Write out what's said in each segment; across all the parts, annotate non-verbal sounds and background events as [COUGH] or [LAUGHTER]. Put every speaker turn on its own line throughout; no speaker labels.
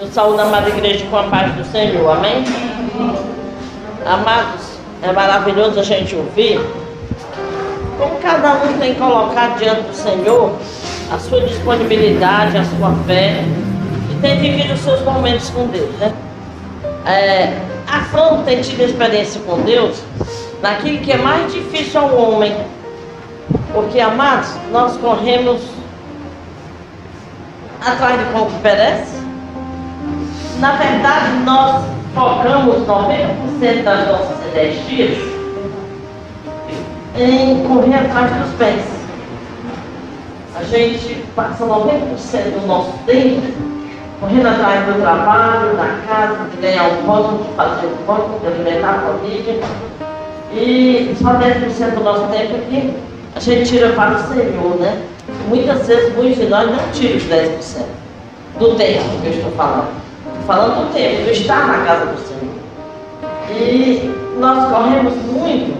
Eu saúdo a amada igreja com a paz do Senhor, amém? Amados, é maravilhoso a gente ouvir como cada um tem colocado diante do Senhor a sua disponibilidade, a sua fé e tem vivido os seus momentos com Deus, né? É, a Fran tem tido experiência com Deus naquilo que é mais difícil ao homem. Porque, amados, nós corremos atrás de pão que perece. Na verdade, nós focamos 90% das nossas energias em correr atrás dos bens. A gente passa 90% do nosso tempo correndo atrás do trabalho, da casa, de ganhar um pão, de fazer um pão, de alimentar a família. E só 10% do nosso tempo aqui a gente tira para o Senhor, né? Muitas vezes, muitos de nós não tiram os 10% do tempo que eu estou falando. Falando do tempo, do estar na casa do Senhor. E nós corremos muito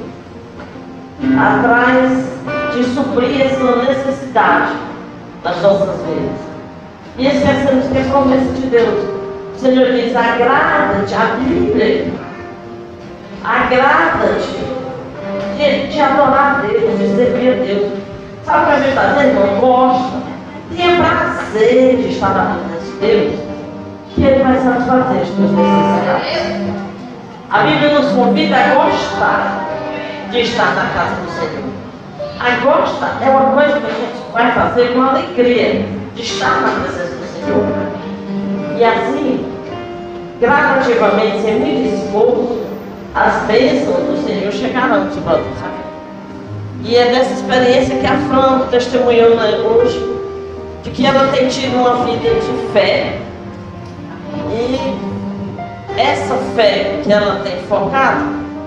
atrás de suprir essa necessidade das nossas vidas. E esquecemos que é promessa de Deus. O Senhor diz: agrada-te, a Bíblia, agrada-te de, de adorar a Deus, de servir a Deus. Sabe o que a gente está dizendo? Não gosta. Tenha prazer de estar na presença de Deus, que Ele vai satisfazer as suas necessidades. A Bíblia nos convida a gostar de estar na casa do Senhor. A gosta é uma coisa que a gente vai fazer com alegria de estar na presença do Senhor. E assim, gradativamente, sem muito esforço, as bênçãos do Senhor chegarão sobre nós. E é dessa experiência que a Fran testemunhou né, hoje, de que ela tem tido uma vida de fé. E essa fé que ela tem focado,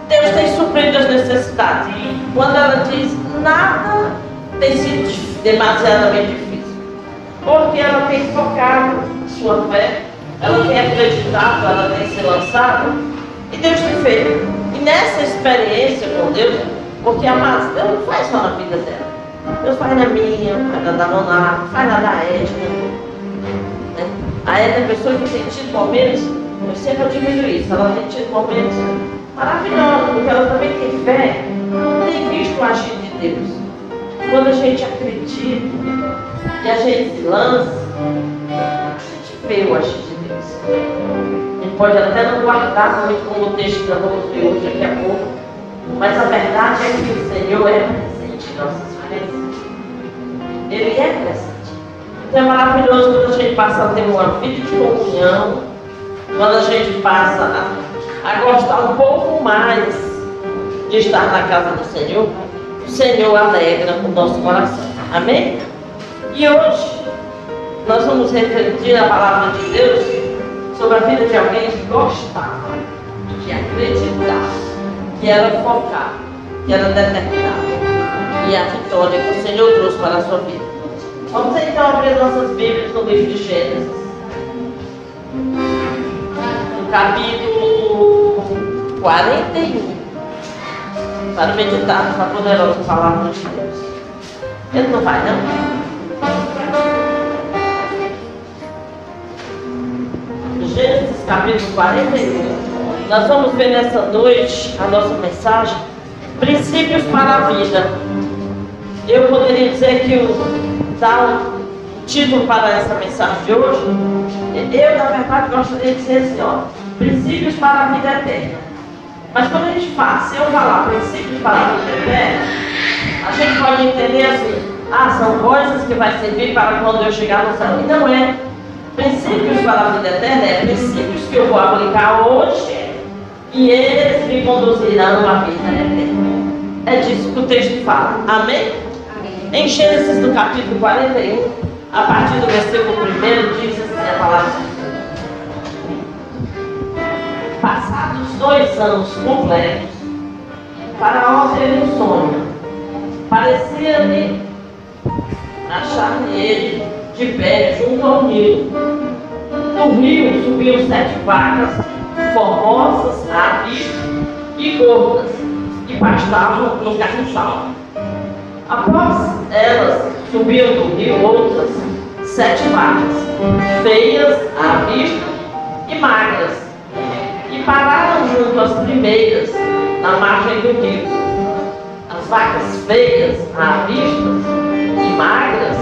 Deus tem suprido as necessidades. Quando ela diz nada tem sido demasiadamente difícil. Porque ela tem focado sua fé, ela tem acreditado, ela tem se lançado, e Deus tem feito. E nessa experiência com Deus, porque amados, Deus não faz só na vida dela. Deus faz na minha, faz na da Leonardo, faz na da Edna. Né? A Edna é pessoa que tem tido momentos, eu sempre admiro isso, ela tem tido momentos maravilhosos, porque ela também tem fé, tem visto o agir de Deus. Quando a gente acredita e a gente se lança, a gente vê o agir de Deus. Gente pode até não guardar como o texto da vamos ver hoje daqui a pouco, mas a verdade é que o Senhor é presente em nossas vidas. Ele é presente. É maravilhoso quando a gente passa a ter uma vida de comunhão, quando a gente passa a, a gostar um pouco mais de estar na casa do Senhor, o Senhor alegra o nosso coração. Amém? E hoje nós vamos refletir a palavra de Deus sobre a vida de alguém que gostava, que acreditava, que era focado, que era determinado. E a vitória que o Senhor trouxe para a sua vida. Vamos então abrir nossas Bíblias no livro de Gênesis. No capítulo 41. Para meditarmos na poderosa palavra de Deus. Ele não vai, não? Gênesis capítulo 41. Nós vamos ver nessa noite a nossa mensagem, princípios para a vida. Eu poderia dizer que o dar um título para essa mensagem de hoje, eu na verdade gostaria de dizer assim, ó, princípios para a vida eterna. Mas quando a gente fala, se eu falar princípios para a vida eterna, a gente pode entender assim, ah, são coisas que vai servir para quando eu chegar no céu. E não é. Princípios para a vida eterna é princípios que eu vou aplicar hoje e eles me conduzirão à vida eterna. É disso que o texto fala. Amém? Em Gênesis, no capítulo 41, a partir do versículo 1, diz assim a palavra Passados dois anos completos, Faraó teve um sonho. Parecia-lhe achar nele de pé junto ao rio. Do rio subiam sete vacas, formosas, aves e gordas, que pastavam no carniçal. Após elas subiam do rio outras sete vacas, feias à vista e magras, e pararam junto às primeiras, na margem do rio. As vacas feias, à vista e magras,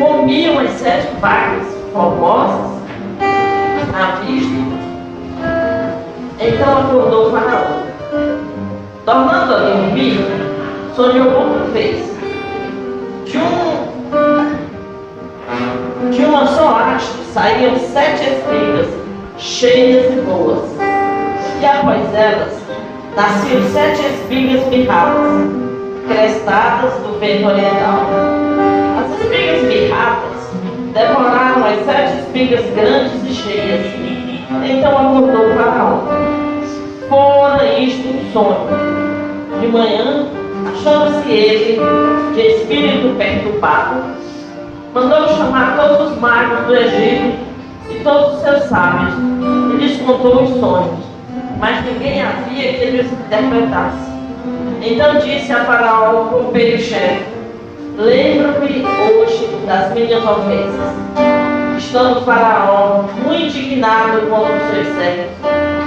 comiam as sete vacas formosas à vista. Então acordou o faraó. Tornando a dormir, sonhou outra vez. De um de uma só haste saíam sete espigas, cheias e boas. E após elas, nasciam sete espigas mirradas, crestadas do vento oriental. As espigas mirradas devoraram as sete espigas grandes e cheias. Então acordou o faraó. Fora isto um sonho. De manhã, achando-se ele de espírito perturbado, mandou chamar todos os magos do Egito e todos os seus sábios, e lhes contou os sonhos, mas ninguém havia que eles interpretasse. Então disse a Faraó, o copeiro-chefe, lembra-me hoje das minhas ofensas. Estando Faraó muito indignado contra os seus servos,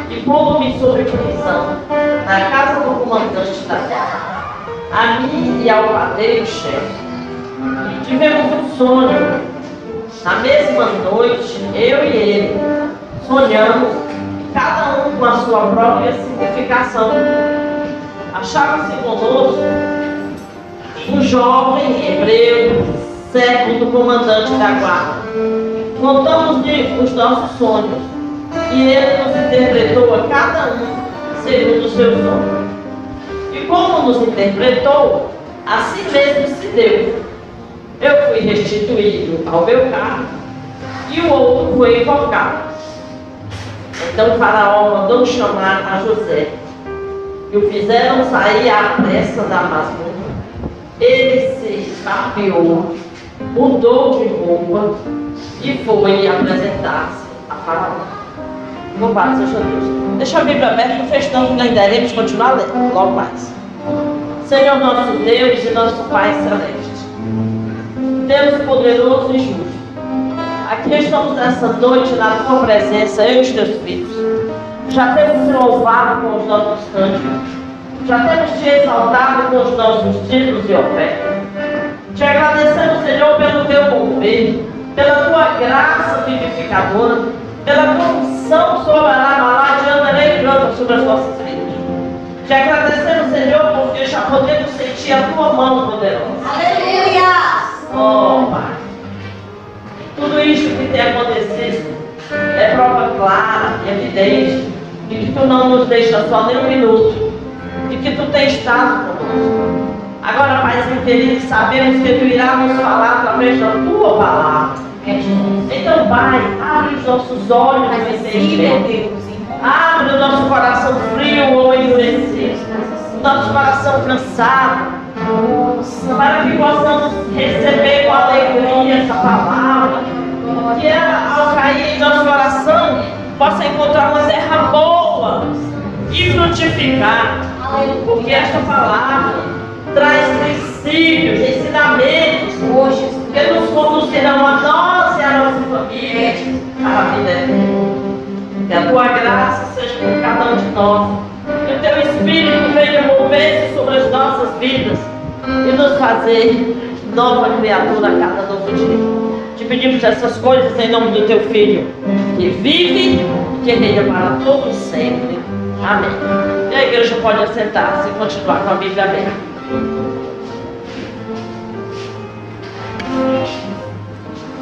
e pondo-me sob prisão, na casa do comandante da guarda, a mim e ao padeiro-chefe Tivemos um sonho. Na mesma noite, eu e ele sonhamos, cada um com a sua própria significação. Achava-se conosco um jovem hebreu, servo do comandante da guarda. Contamos-lhe os nossos sonhos e ele nos interpretou a cada um segundo o seu sonho. E como nos interpretou, assim mesmo se deu eu fui restituído ao meu carro e o outro foi invocado. Então faraó mandou chamar a José e o fizeram sair à pressa da masmorra. Ele se escapeou, mudou de roupa e foi apresentar-se a faraó. Louvado seja Deus. Deixa a Bíblia aberta, fechando, nós iremos continuar lendo logo mais. Senhor nosso Deus e nosso Pai Celeste. Deus poderoso e justo. Aqui estamos nessa noite na tua presença, eu e os teus filhos. Já temos te louvado com os nossos cânticos. Já temos te exaltado com os nossos títulos e ofertas. Te agradecemos, Senhor, pelo teu mover, pela tua graça vivificadora, pela tua unção soberana, adianta sobre as nossas vidas. Te agradecemos, Senhor, porque já podemos sentir a tua mão poderosa.
Aleluia!
Oh, Pai. Tudo isso que tem acontecido é prova clara e evidente de que Tu não nos deixa só nem um minuto, de que Tu tens estado conosco. Agora, Pai querido, sabemos que Tu irás nos falar através da Tua palavra. Então, Pai, abre os nossos olhos nesse Abre o nosso coração frio ou endurecido. Nosso coração cansado. Para que possamos receber com alegria essa palavra, que ela, ao cair em nosso coração, possa encontrar uma terra boa e frutificar, porque esta palavra traz princípios, ensinamentos que nos conduzirão a nós a vida eterna. Que a tua graça seja com cada um de nós. Que o teu Espírito venha mover-se sobre as nossas vidas e nos fazer nova criatura a cada novo dia. Te pedimos essas coisas em nome do teu Filho, que vive e que reina para todos sempre. Amém. E a igreja pode assentar-se e continuar com a Bíblia aberta.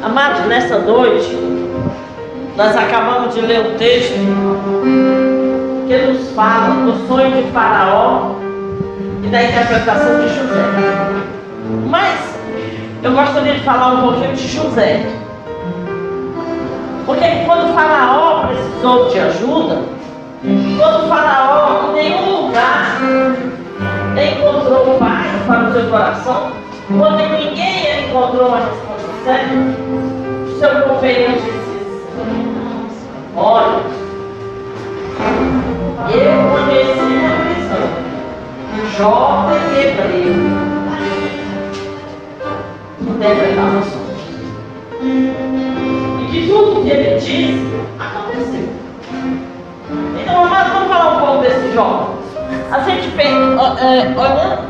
Amados, nessa noite, nós acabamos de ler um texto que nos fala do sonho de Faraó e da interpretação de José. Mas eu gostaria de falar um pouquinho de José. Porque quando o faraó precisou de ajuda, quando o faraó em nenhum lugar encontrou paz para o seu coração, quando ninguém encontrou a resposta o seu companheiro disse, Olha, eu conheci uma prisão, um jovem hebreu, interpretava sonhos. E que tudo que ele disse aconteceu. Então, amado, vamos falar um pouco desse jovem. A gente pensa, é, olhando,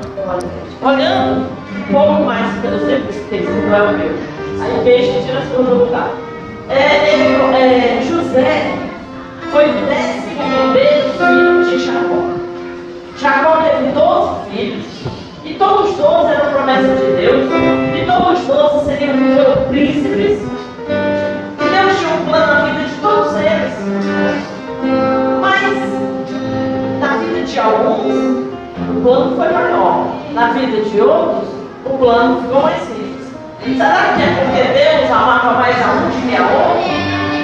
olhando um pouco mais pelo seu texto, não é o meu. Aí veja e tira as coisas do lugar. É, ele, é, José foi o décimo primeiro filho de Jacó. Jacó teve 12 filhos, e todos os 12 eram promessas de Deus, e todos os 12 seriam príncipes. E Deus tinha um plano na vida de todos eles. Mas, na vida de alguns, o plano foi maior. Na vida de outros, o plano ficou mais simples. Será que é porque Deus amava mais a um do que a outro?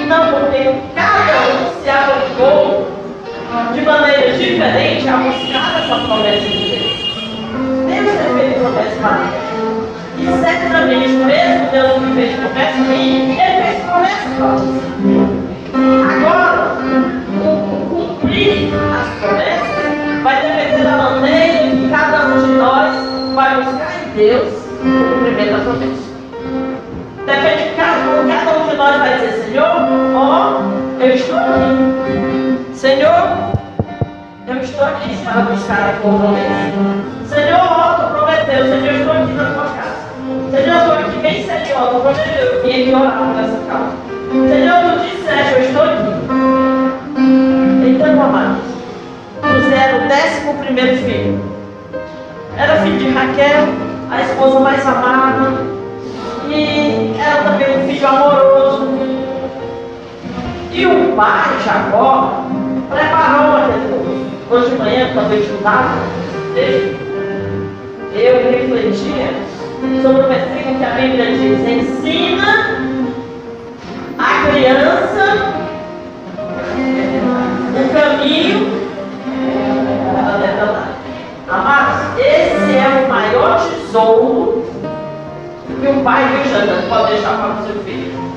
Não, porque cada um se aplicou de maneira diferente a buscar essa promessa de Deus. Deus tem feito promessa para mim. E certamente, mesmo Deus que fez promessa para mim, Ele fez promessa para você. Agora, cumprir as promessas vai depender da maneira que cada um de nós vai buscar em Deus nós vai dizer, Senhor, ó, eu estou aqui. Senhor, eu estou aqui para buscar a promessa. Senhor, ó, tu prometeu, Senhor, eu estou aqui na tua casa. Senhor, eu estou aqui bem Senhor, tu prometeu, eu vim aqui orar nessa casa. Senhor, tu disseste, eu estou aqui. Então, amados, José era o décimo primeiro filho. Era filho de Raquel, a esposa mais amada. E era também um filho amoroso. E o pai, Jacó, preparou aquele. Hoje de manhã, quando eu estudava, eu refletia sobre o versículo que a Bíblia diz: ensina a criança o caminho Amados, esse é o maior tesouro um pai e um pode deixar para o seu filho.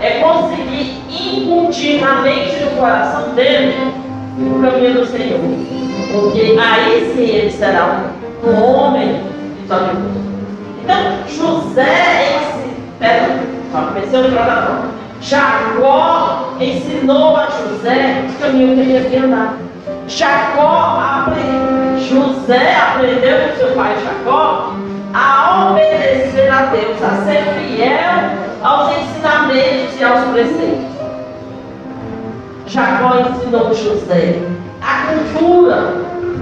É conseguir incutir na mente e no coração dele o caminho do Senhor. Porque aí sim ele será um, um homem vitorioso. Então, José ensinou. Pera, só comecei o programa. Jacó ensinou a José o caminho que ele devia andar. Jacó aprendeu, José aprendeu com seu pai Jacó a obedecer a Deus, a ser fiel aos ensinamentos e aos preceitos. Jacó ensinou José a cultura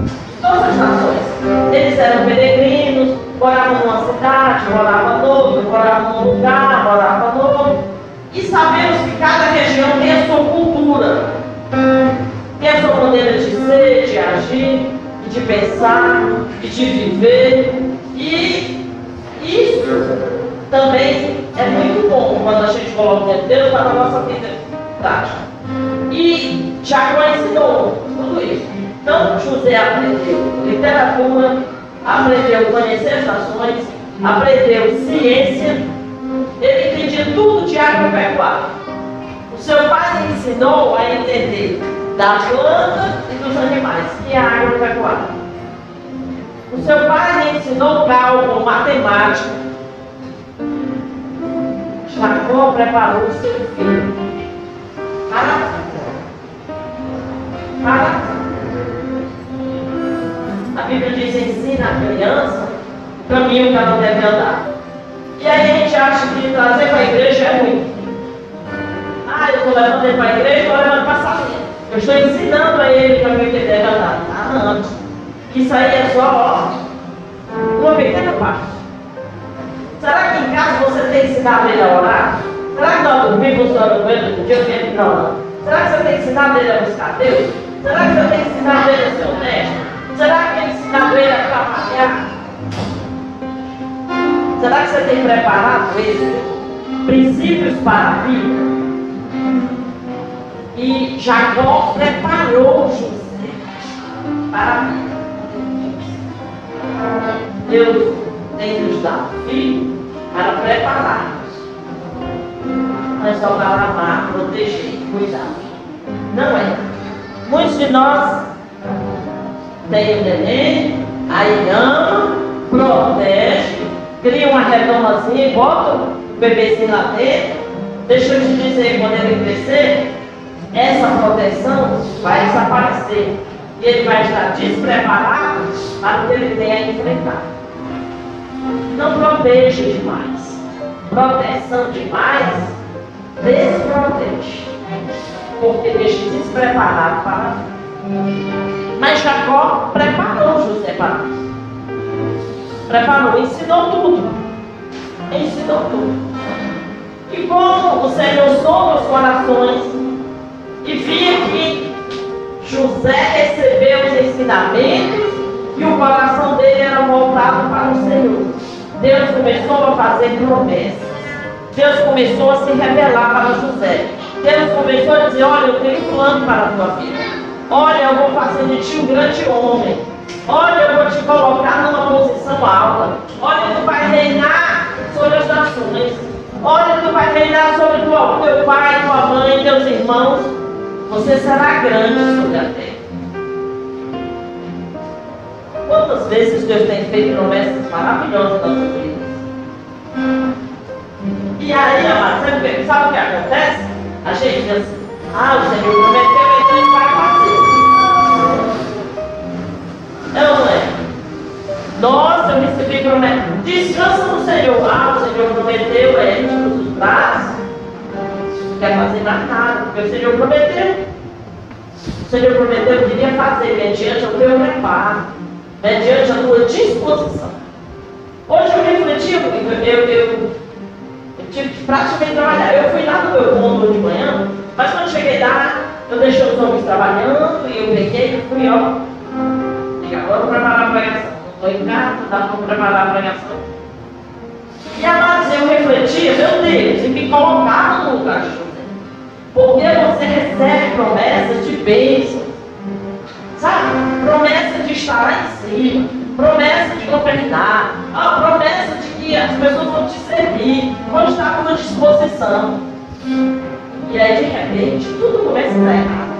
de todas as nações. Eles eram peregrinos, moravam numa cidade, moravam novo, moravam num lugar, moravam novo. E sabemos que cada região tem a sua cultura, tem a sua maneira de ser, de agir, de pensar, de viver. E isso também é muito bom quando a gente coloca o Deus para a nossa vida prática. E Jacó ensinou tudo isso. Então José aprendeu literatura, aprendeu conhecer as nações, aprendeu ciência, ele entendia tudo de agropecuária. O seu pai ensinou a entender da planta e dos animais, que é a agropecuária. O seu pai lhe ensinou cálculo, matemática. Jacó preparou o seu filho para para. A Bíblia diz: ensina a criança o caminho que ela deve andar. E aí a gente acha que trazer para a igreja é ruim. Ah, eu estou levando ele para a igreja, estou levando para a. Eu estou ensinando a ele o caminho que ele deve andar. Ah, não. Isso aí é só ó, uma pequena parte. Será que em casa você tem ensinado ele a orar? Será que nós dormimos no meio do dia? Não, não. Será que você tem ensinado ele a buscar Deus? Será que você tem ensinado ele a ser honesto? Será que tem ensinado ele a trabalhar? Será que você tem preparado ele? Princípios para a vida? E Jacó preparou José para a vida. Deus tem nos dado filho para só para amar, proteger, cuidar. Não é. Muitos de nós têm o neném, aí ama, protege, cria uma redomazinha e bota o bebezinho lá dentro. Deixa eu te dizer, quando ele crescer, essa proteção vai desaparecer. E ele vai estar despreparado para o que ele tem a enfrentar. Não proteja demais. Proteção demais desprotege. Porque deixa despreparado para a vida. Mas Jacó preparou José para isso. Preparou, ensinou tudo. Ensinou tudo. E como o Senhor sonda os corações e via que José recebeu os ensinamentos e o coração dele era voltado para o Senhor. Deus começou a fazer promessas. Deus começou a se revelar para José. Deus começou a dizer: Olha, eu tenho um plano para a tua vida. Olha, eu vou fazer de ti um grande homem. Olha, eu vou te colocar numa posição alta. Olha, tu vai reinar sobre as nações. Olha, tu vai reinar sobre teu pai, tua mãe, teus irmãos. Você será grande sobre a terra. Quantas vezes Deus tem feito promessas maravilhosas nas nossas vidas? E aí, amado, sabe, sabe o que acontece? A gente diz assim, ah, o Senhor prometeu, então ele vai fazer. É ou não é? Nossa, eu recebi promessa. Descansa no Senhor. Ah, o Senhor prometeu, é ele nos braços. Quer fazer mais nada, porque o Senhor prometeu. O Senhor prometeu, eu queria fazer mediante o teu reparo, mediante a tua disposição. Hoje eu refleti, eu, eu, eu, eu tive que praticamente trabalhar. Eu fui lá no meu cômodo de manhã, mas quando cheguei lá, eu deixei os homens trabalhando e eu peguei e fui, ó. E agora vou preparar a pregação. Estou em casa, dá para preparar a pregação. E amados, eu refletia, meu Deus, e me colocava no lugar. Porque você recebe promessas de bênção. Sabe? Promessa de estar lá em cima. Promessa de governar. A promessa de que as pessoas vão te servir. Vão estar com uma disposição. E aí, de repente, tudo começa a dar errado.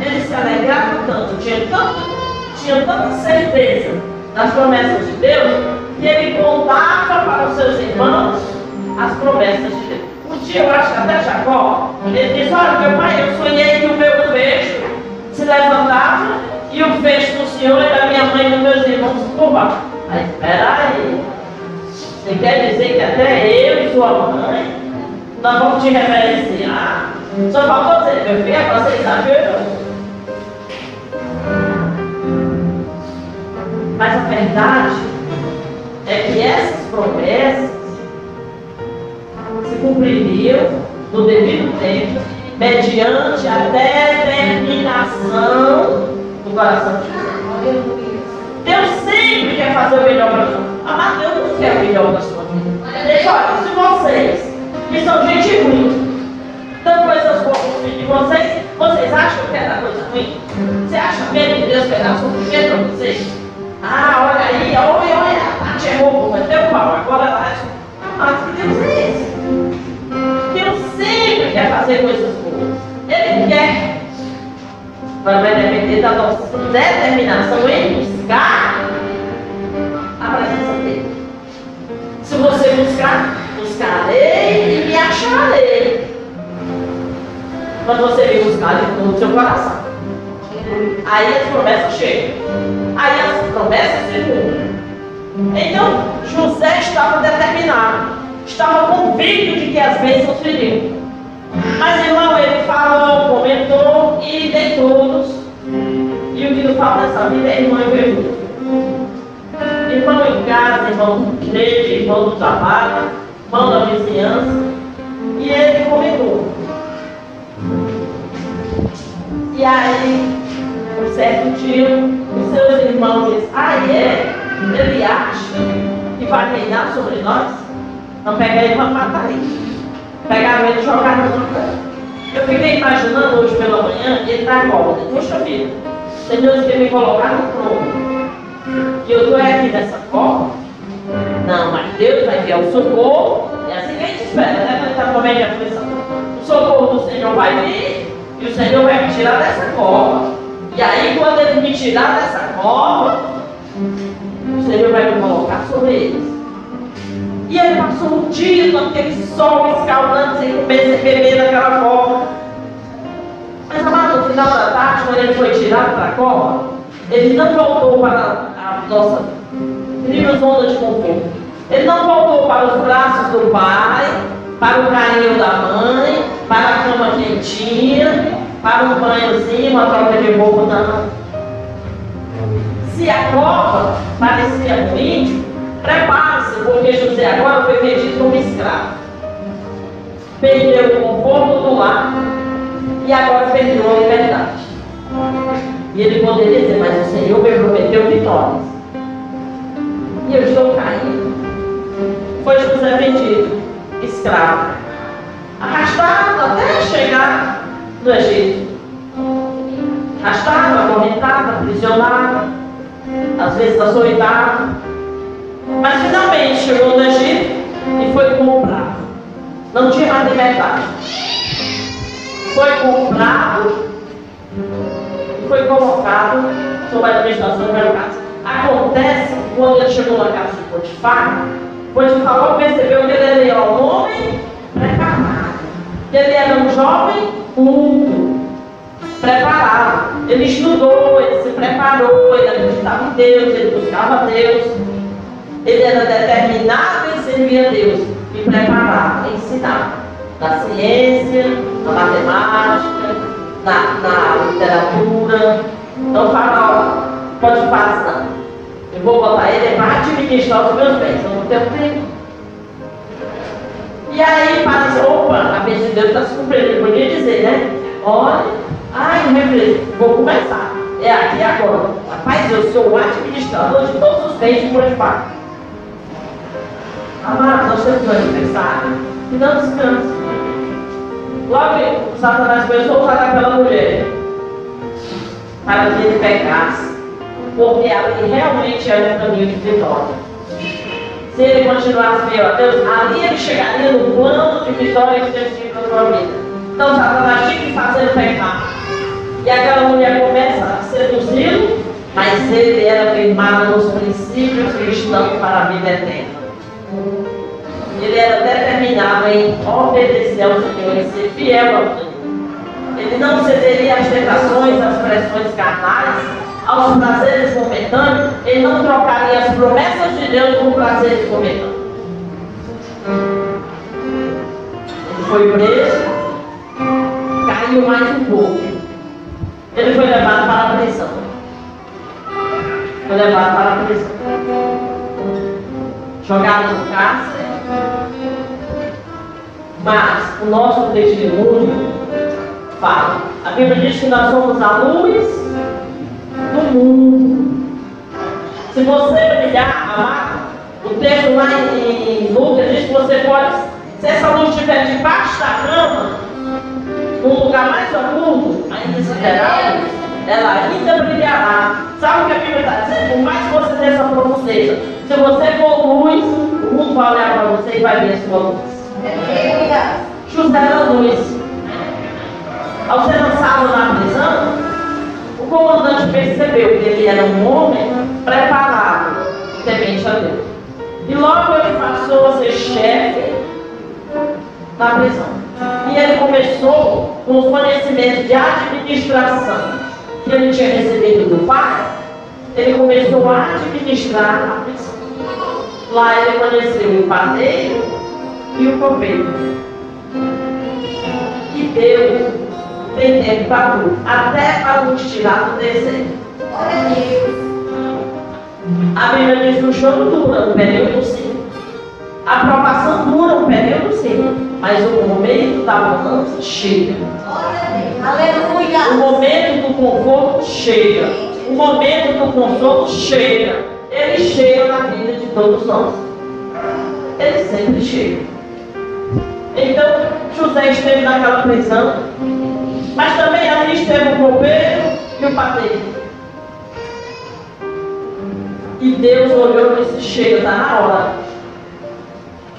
Ele se alegrava tanto, tinha, tanto, tinha tanta certeza das promessas de Deus, que ele contava para os seus irmãos as promessas de Deus. Um dia, eu acho que até Jacó, ele disse, olha, meu pai, eu sonhei que o meu fecho se levantava e o fecho do Senhor e da minha mãe e dos meus irmãos se curvavam. Aí. Você quer dizer que até eu e sua mãe, nós vamos te reverenciar? Só faltou dizer, meu filho, agora você exagerou. Mas a verdade é que essas promessas cumpririam no devido tempo, mediante a determinação do coração de Deus. Deus sempre quer fazer o melhor para nós. Amado, Deus não quer o melhor para a sua vida. Deixa, olha, se vocês, que são gente ruim, dão coisas boas filhos de vocês, vocês acham que é da coisa ruim? Você acha mesmo que Deus quer dar sofrimento para vocês? Ah, olha aí, olha, olha, a Tati errou, mas deu pau, agora ela Mas que Deus é esse? Sempre quer fazer coisas boas. Ele quer. Mas vai depender da nossa determinação em buscar a presença dele. Se você buscar, buscarei e me acharei. Mas você vem buscar de todo o seu coração. Aí as promessas chegam. Aí as promessas se cumprem. Então, José estava determinado, estava convicto de que as bênçãos viriam. Mas, irmão, ele falou, comentou e de todos. E o que não falta nessa vida é irmão e irmão. Irmão em casa, irmão na igreja, irmão do trabalho, irmão da vizinhança. E ele comentou. E aí, um certo dia, os seus irmãos dizem, ah é? Ele acha que vai reinar sobre nós? Não pega ele para matar ele. Pegaram ele e jogaram no campo. Eu fiquei imaginando hoje pela manhã, ele está igual, puxa vida, se Deus quer me colocar no trono, que eu estou aqui nessa forma, não, mas Deus vai enviar o socorro, é assim que a gente espera, né? Momento de aflição. O socorro do Senhor vai vir e o Senhor vai me tirar dessa forma. E aí, quando ele me tirar dessa cova, o Senhor vai me colocar sobre eles. E ele passou um dia naquele sol escaldando, sem comer, beber naquela cova. Mas a final da tarde, quando ele foi tirado para a cova, ele não voltou para a nossa livre zona de conforto. Ele não voltou para os braços do pai, para o carinho da mãe, para a cama quentinha, para um banhozinho, uma troca de roupa, não. Se a cova parecia ruim, prepare-se, porque José agora foi vendido como escravo. Perdeu o conforto do lar e agora perdeu a liberdade. E ele poderia dizer, mas o Senhor me prometeu vitórias. E eu estou caindo. Foi José vendido, escravo, arrastado até chegar no Egito. Arrastado, acorrentado, aprisionado, às vezes açoitado. Mas finalmente chegou no Egito e foi comprado. Não tinha mais liberdade. Foi comprado e foi colocado sob a administração do meu caso. Acontece que quando ele chegou na casa de Potifar, Potifar logo percebeu que ele era um homem preparado. Que ele era um jovem culto, preparado. Ele estudou, ele se preparou, ele acreditava em Deus, ele buscava Deus. Ele era determinado em servir a Deus e preparado em ensinar. Na ciência, na matemática, na, na literatura. Então fala, pode fazer não. Eu vou botar ele para administrar os meus bens, eu não tenho tempo. E aí faz, opa, a bênção de Deus está se cumprindo. Ele podia dizer, né? Olha, ai, reflexo, vou começar. É aqui agora. Rapaz, eu sou o administrador de todos os bens de Potifar. Amado, nós temos um aniversário e não descansa. Logo, Satanás a usar aquela mulher para que ele pecasse, porque ali realmente era um caminho de vitória. Se ele continuasse fiel a Deus, ali ele chegaria no plano de vitória que Deus tinha para sua vida. Então Satanás tinha que fazer pecar. E aquela mulher começa a seduzi-lo, mas ele era firmado nos princípios cristãos para a vida eterna. Ele era determinado em obedecer ao Senhor e ser fiel ao Senhor. Ele não cederia às tentações, às pressões carnais, aos prazeres momentâneos. Ele não trocaria as promessas de Deus por prazeres momentâneos. Ele foi preso, caiu mais um pouco. Ele foi levado para a prisão. Foi levado para a prisão. Jogado no cárcere mas o nosso testemunho fala. A Bíblia diz que nós somos a luz do mundo. Se você brilhar, amado, o texto lá em Lucas diz que você pode, se essa luz estiver debaixo da cama, num lugar mais oculto, ainda inconsiderável, ela ainda brilhará. Sabe o que a Bíblia está dizendo? Por mais que você tenha essa profundeza, se você for luz, o mundo vai olhar para você e vai ver a sua luz. José era luz. Ao ser lançado na prisão, o comandante percebeu que ele era um homem preparado, temente a Deus. E logo ele passou a ser chefe na prisão. E ele começou com os conhecimentos de administração que ele tinha recebido do pai. Ele começou a administrar a prisão. Lá ele conheceu o padeiro e o copeiro. E Deus tem tempo para tudo, até para nos tirar do deserto. A Bíblia diz que o choro dura um período sim. A aprovação dura um período sim. Mas o momento da mudança chega.
Aleluia.
O momento do chega. O momento do consolo chega. Ele chega na vida de todos nós. Ele sempre chega. Então, José esteve naquela prisão, mas também ali esteve o copeiro e o padeiro. E Deus olhou e disse: Chega, está na hora.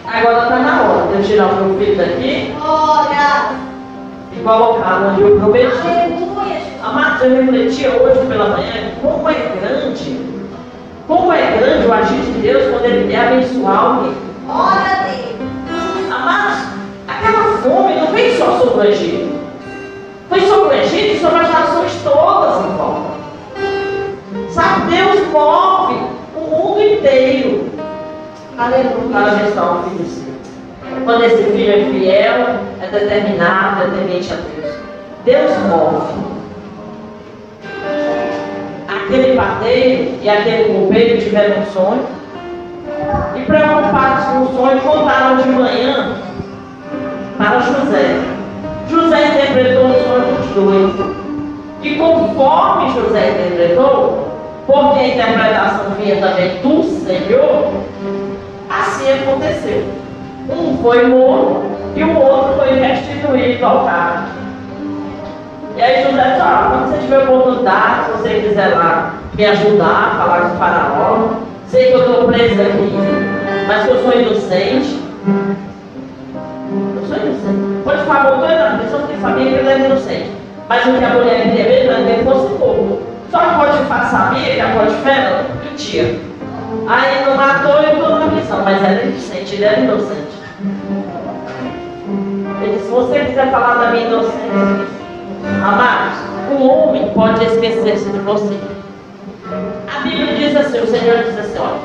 Agora está na hora de eu tirar o meu filho daqui
Glória.
e colocar onde eu prometi. Eu refletia hoje pela manhã como é grande, como é grande o agir de Deus quando Ele quer abençoar alguém.
Glória a Deus.
Amados, aquela fome não vem só sobre o Egito. Foi sobre o Egito e sobre as nações todas em volta. Sabe, Deus move o mundo inteiro
Aleluia.
para abençoar o filho seu. Quando esse filho é fiel, é determinado, é temente a Deus. Deus move. Aquele padeiro e aquele copeiro tiveram um sonho e preocupados com o sonho, contaram de manhã para José. José interpretou o sonho dos dois. E conforme José interpretou, porque a interpretação vinha também do Senhor, assim aconteceu. Um foi morto e o outro foi restituído ao cara. E aí José disse, ah, quando você tiver oportunidade, se você quiser lá me ajudar, falar com o faraó, sei que eu estou preso aqui, mas que eu sou inocente. Eu sou inocente. Pode falar com toda a pessoa que sabia que ele era inocente. Mas o que a mulher queria mesmo era que ele fosse morto. Só que Potifar sabia que a Potifar mentia. Aí não matou e botou na prisão, mas era inocente, ele era inocente. Ele disse, se você quiser falar da minha inocência, amados, o homem pode esquecer-se de você. A Bíblia diz assim, o Senhor diz assim, olha.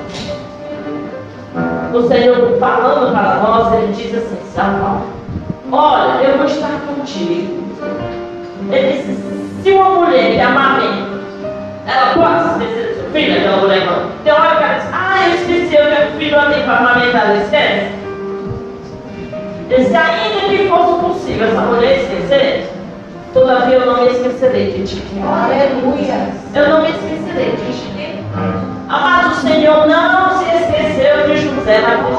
O Senhor falando para nós, ele diz assim, Samuel, olha, eu vou estar contigo. Ele disse, se uma mulher que amamenta, ela pode esquecer do seu filho, aquela mulher não. Tem hora que ela diz, ah, eu esqueci, eu tenho filho ali para amamentar, esquece. Ele disse, ainda que fosse possível essa mulher esquecer, todavia eu não me esquecerei de ti.
Aleluia.
Eu não me esquecerei de ti. Amado, o Senhor não se esqueceu de José na cruz.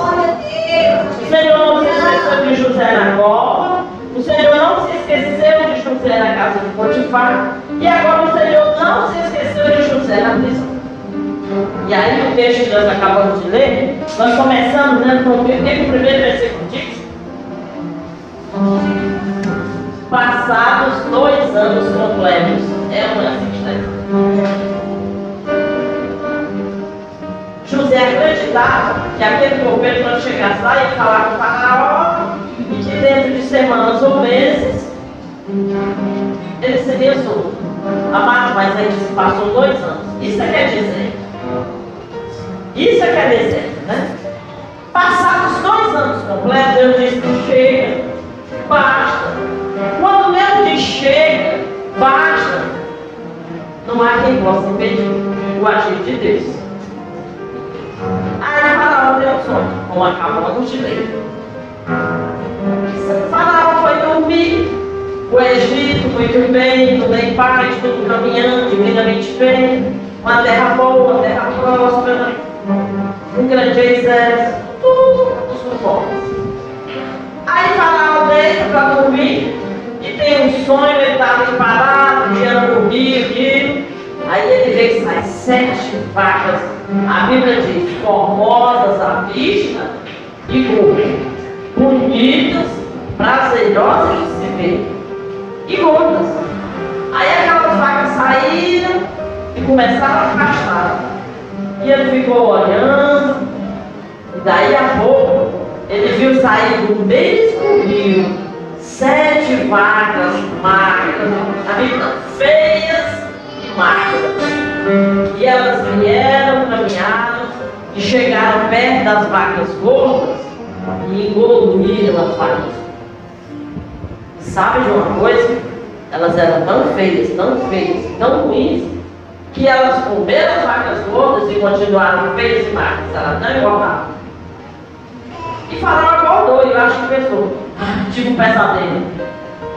O Senhor não se esqueceu de José na cova. O Senhor não se esqueceu de José na casa de Potifar. E agora o Senhor não se esqueceu de José na prisão. E aí o texto que nós acabamos de ler, nós começamos né, com o que o primeiro versículo diz. Passados dois anos completos. É uma né? José acreditava que aquele copeiro, quando chegasse lá, ia falar com o faraó e que dentro de semanas ou meses ele seria solto. Amado, mas aí se passou dois anos. Isso é que é deserto. Isso é que é né? Passados dois anos completos, Deus disse: chega, basta. Quando Deus diz chega, basta, não há quem possa impedir o agir de Deus. Aí o faraó deu sono, como acabamos de ler. O faraó foi dormir. O Egito muito bem, tudo em paz, tudo caminhando, divinamente bem. Uma terra boa, uma terra próspera. Um grande exército, tudo suporte. Aí faraó deita para dormir e tem um sonho, ele está ali parado, diante do rio, rio. Aí ele vê que sai sete vacas, a Bíblia diz, formosas à vista e gordas, bonitas, prazerosas de se ver e gordas. Aí aquelas vacas saíram e começaram a pastar. E ele ficou olhando, e daí a pouco viu sair do mesmo rio sete vacas magras, a Bíblia feias magras. E elas vieram, caminharam e chegaram perto das vacas gordas e engoliram as vacas. Sabe de uma coisa? Elas eram tão feias, tão feias, tão ruins, que elas comeram as vacas gordas e continuaram feias e magras. Elas não engordavam. E falaram acordou e eu acho que pensou, ah, tive um pesadelo.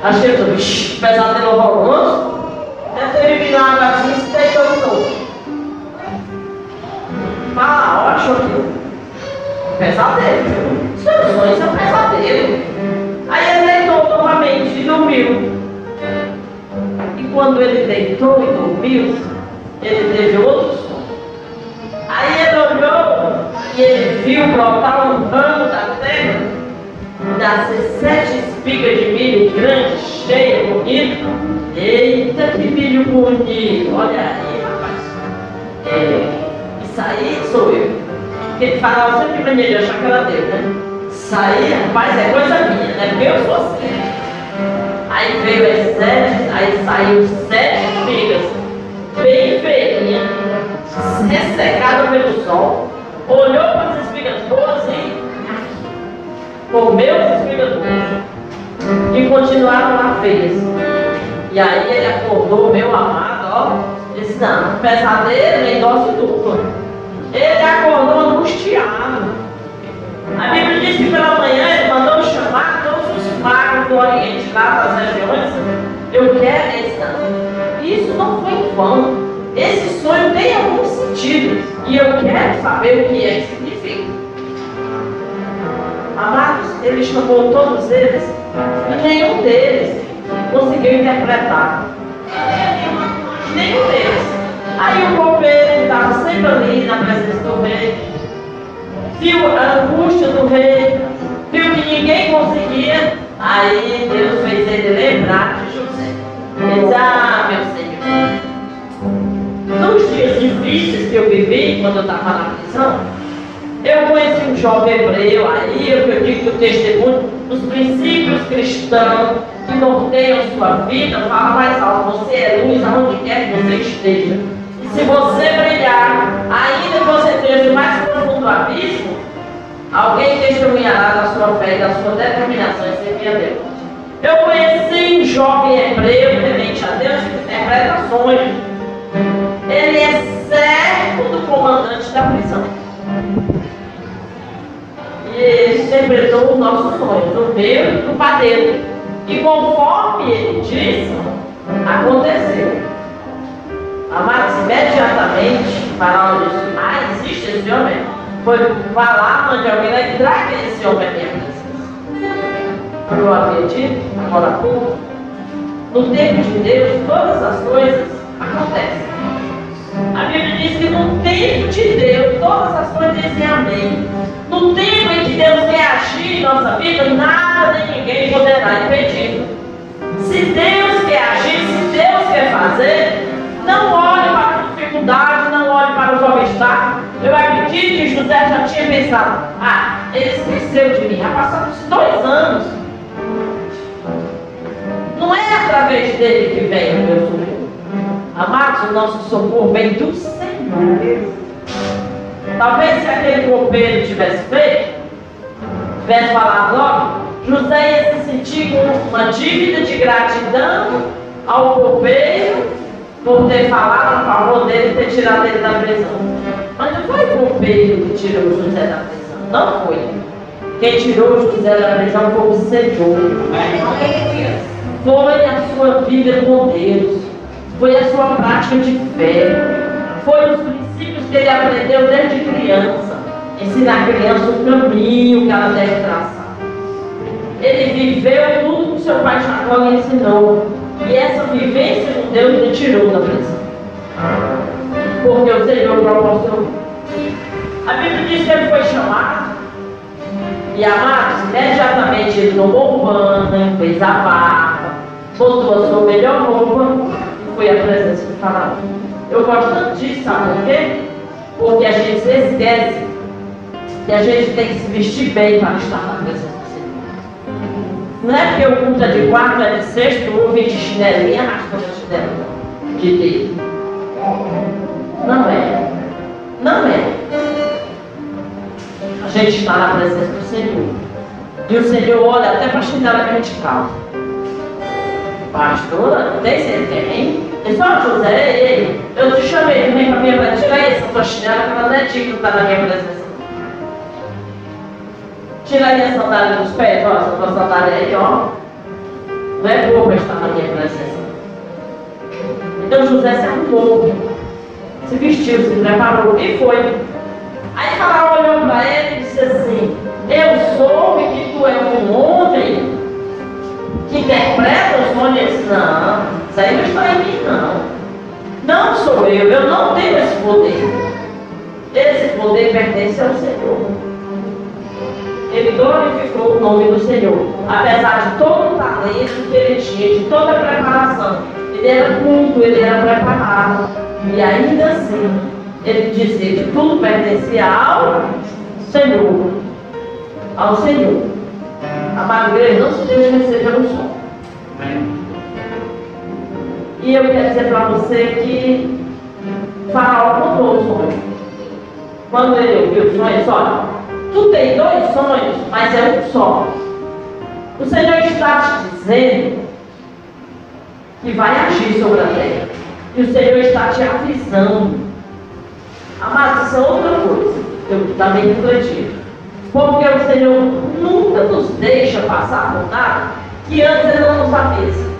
Achei que eu disse, pesadelo horroroso. Deve ter uma água assim e se deitou de novo. Fala, olha, achou que pesadelo. Seus sonhos são pesadelo. Aí ele deitou novamente e dormiu. E quando ele deitou e dormiu, ele teve outro sonho. Aí ele olhou e ele viu brotar um ramo da terra, nascer sete espigas de milho grande, cheia, bonita. Eita, que milho bonito! Olha aí, rapaz. É, isso aí sou eu. Porque fala sempre pra mim, achar que era dele, né? Isso aí, rapaz, é coisa minha, né? Porque eu sou assim. Aí veio as sete, aí saiu sete espigas, bem feinha, ressecada pelo sol, olhou para as espigas boas e comeu as espigas boas. E continuaram lá feias. E aí ele acordou, meu amado, ó, disse, não, pesadelo, nem dose dupla. Ele acordou angustiado. A Bíblia diz que pela manhã ele mandou chamar todos os magos do Oriente, lá das regiões. Eu quero esse não. Isso não foi em vão. Esse sonho tem algum sentido. E eu quero saber o que é que significa. Amados, ele chamou todos eles e nenhum deles conseguiu interpretar. Nenhum deles. Aí o copeiro estava sempre ali na presença do rei, viu a angústia do rei, viu que ninguém conseguia, aí Deus fez ele lembrar de José. Ele disse, ah, nos dias difíceis que eu vivi, quando eu estava na prisão, eu conheci um jovem hebreu, aí eu, digo o testemunho, os princípios cristãos que norteiam sua vida, fala mais alto, você é luz aonde quer que você esteja. E se você brilhar, ainda que você esteja mais profundo abismo, alguém testemunhará da sua fé e da sua determinação em servir a Deus. Eu conheci um jovem hebreu, temente a Deus, que interpreta sonhos. Ele é servo do comandante da prisão. E ele interpretou o nosso sonho, no meio do padeiro. E conforme ele disse, aconteceu. Amados, imediatamente, Faraó disse, ah, existe esse homem. Foi falar, mande alguém lá e traga esse homem presença. Eu havia dito, agora pouco, no tempo de Deus, todas as coisas acontecem. A Bíblia diz que no tempo de Deus, todas as coisas dizem amém. No tempo em que Deus quer agir em nossa vida, nada nem ninguém poderá impedir. Se Deus quer agir, se Deus quer fazer, não olhe para a dificuldade, não olhe para os obstáculos. Eu acredito que José já tinha pensado, ah, ele esqueceu de mim, já passaram-se dois anos. Não é através dele que vem o meu socorro. Amados, o nosso socorro vem do Senhor. Talvez se aquele copeiro tivesse feito, tivesse falado logo, José ia se sentir com uma dívida de gratidão ao copeiro por ter falado a favor dele e ter tirado ele da prisão. Mas não foi o copeiro que tirou José da prisão, não foi. Quem tirou José da prisão foi o Senhor. Foi a sua vida com Deus. Foi a sua prática de fé. Foi os princípios que ele aprendeu desde criança. Ensinar a criança o caminho que ela deve traçar. Ele viveu tudo que seu pai Jacó lhe ensinou. E essa vivência com Deus lhe tirou da prisão. Porque o Senhor proporcionou. A Bíblia diz que ele foi chamado. E amados, imediatamente ele tomou banho, fez a barba, botou a sua melhor roupa foi à presença do faraó. Eu gosto tanto disso, sabe por quê? Porque a gente se esquece que a gente tem que se vestir bem para estar na presença do Senhor. Não é porque o culto é de quarto, é de sexto, ou vem de chinelinha, arrastando a chinela de Deus. Não é. Não é. A gente está na presença do Senhor. E o Senhor olha até para a chinela que a gente calça. Pastora, não tem certeza, Ele só José, ele, eu te chamei, vem para minha presença, tira essa tua chinela que ela não é digna estar na minha presença. Tira aí a sandália dos pés, ó, essa tua sandália aí, ó. Não é boa para estar na minha presença. Então José se arrumou, se vestiu, se preparou e foi. Aí Faraó olhou para ele e disse assim: Eu soube que tu é um homem que interpreta disse: Não, isso aí não está em mim, não. Não sou eu, eu não tenho esse poder. Esse poder pertence ao Senhor. Ele glorificou o nome do Senhor, apesar de todo o talento que ele tinha, de toda a preparação. Ele era culto, ele era preparado. E ainda assim, ele dizia que tudo pertencia ao Senhor. Ao Senhor. Amado igreja, não se deixe vencer pelo som. E eu quero dizer para você que Faraó contou o sonho. Quando ele ouviu o sonho, ele disse, olha, tu tem dois sonhos, mas é um só. O Senhor está te dizendo que vai agir sobre a terra. E o Senhor está te avisando. Amados, isso é outra coisa. Eu também refleti. Porque o Senhor nunca nos deixa passar por nada que antes Ele não nos avisa.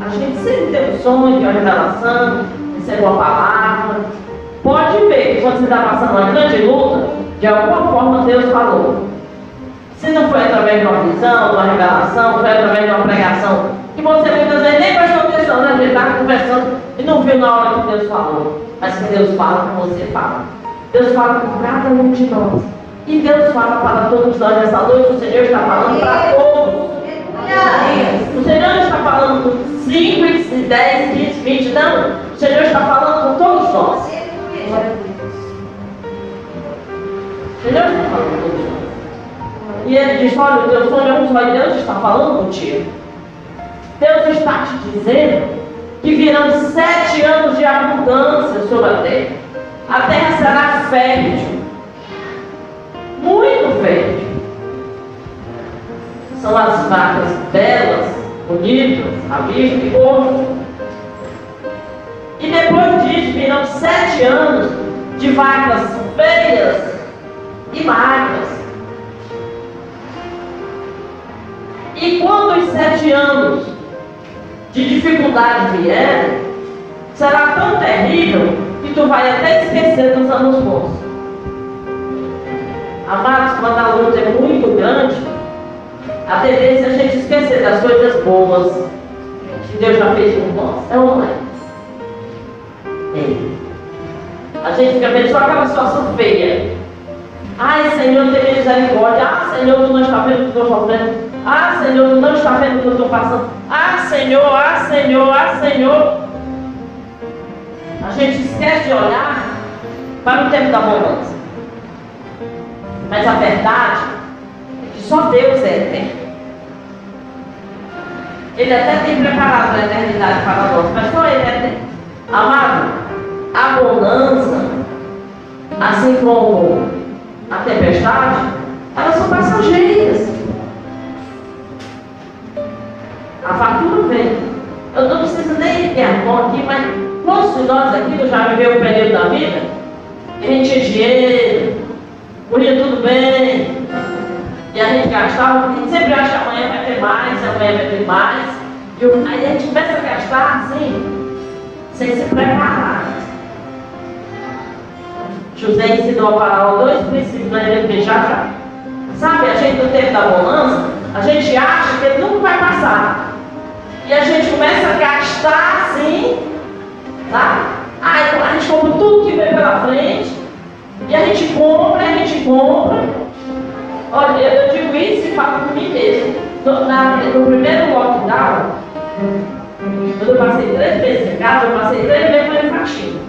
A gente sempre tem um sonho, uma revelação, recebe uma palavra. Pode ver que quando você está passando uma grande luta, de alguma forma Deus falou. Se não foi através de uma visão, de uma revelação, foi através de uma pregação, que você muitas vezes nem prestou atenção, né? Ele está conversando e não viu na hora que Deus falou. Mas que Deus fala, você fala. Deus fala com cada um de nós. E Deus fala para todos nós nessa noite, o Senhor está falando para todos. O Senhor está falando com 5, 10, 15, 20, não. O Senhor está falando com todos nós. O Senhor está falando com todos nós. E ele diz, olha, o teu sonho é um só e Deus está falando contigo. Deus está te dizendo que virão sete anos de abundância sobre a terra. A terra será fértil. Muito fértil. São as vacas belas, bonitas, à vista e gordas. E depois disso virão sete anos de vacas feias e magras. E quando os sete anos de dificuldade vierem, será tão terrível que tu vai até esquecer dos anos bons. Amados, quando a luta é muito grande, a tendência é a gente esquecer das coisas boas que Deus já fez por nós. É ou? É. A gente fica vendo só aquela situação feia. Ai, Senhor, tem misericórdia. Ah, Senhor, tu não está vendo o que eu estou sofrendo. Ah, Senhor, tu não está vendo o que eu estou passando. Ah, Senhor, ah, Senhor, ah, Senhor. A gente esquece de olhar para o tempo da bonança. Mas a verdade é que só Deus é eterno. Ele até tem preparado a eternidade para nós, mas só Ele é eterno. Amado, a bonança, assim como a tempestade, elas são passageiras. A fatura vem. Eu não preciso nem ter a mão aqui, mas quantos de nós aqui já viveu um período da vida? A gente dinheiro, corria tudo bem, e a gente gastava, a gente sempre acha que amanhã vai ter mais, amanhã vai ter mais. E aí a gente começa a gastar assim, sem se preparar. José ensinou a Faraó dois princípios na ele já já. Sabe, a gente no tempo da bonança, a gente acha que ele nunca vai passar. E a gente começa a gastar assim, sabe? Aí a gente compra tudo que vem pela frente. E a gente compra, a gente compra. Olha, eu digo isso e falo mim mesmo. No, na, no primeiro lockdown, quando eu passei três vezes em casa, eu passei três vezes fazendo faxina.